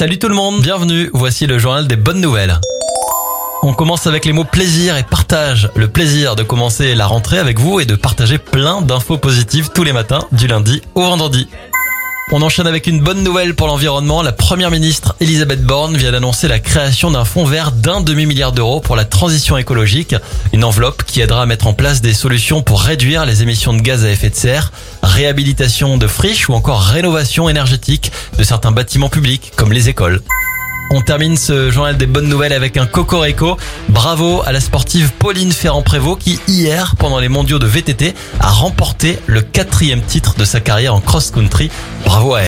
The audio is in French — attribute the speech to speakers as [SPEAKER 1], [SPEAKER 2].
[SPEAKER 1] Salut tout le monde, bienvenue, voici le journal des bonnes nouvelles. On commence avec les mots plaisir et partage. Le plaisir de commencer la rentrée avec vous et de partager plein d'infos positives tous les matins, du lundi au vendredi. On enchaîne avec une bonne nouvelle pour l'environnement. La première ministre Elisabeth Borne vient d'annoncer la création d'un fonds vert d'un demi-milliard d'euros pour la transition écologique. Une enveloppe qui aidera à mettre en place des solutions pour réduire les émissions de gaz à effet de serre, réhabilitation de friches ou encore rénovation énergétique de certains bâtiments publics comme les écoles. On termine ce journal des bonnes nouvelles avec un cocorico. Bravo à la sportive Pauline Ferrand-Prévot qui hier, pendant les mondiaux de VTT, a remporté le quatrième titre de sa carrière en cross-country. Bravo à elle.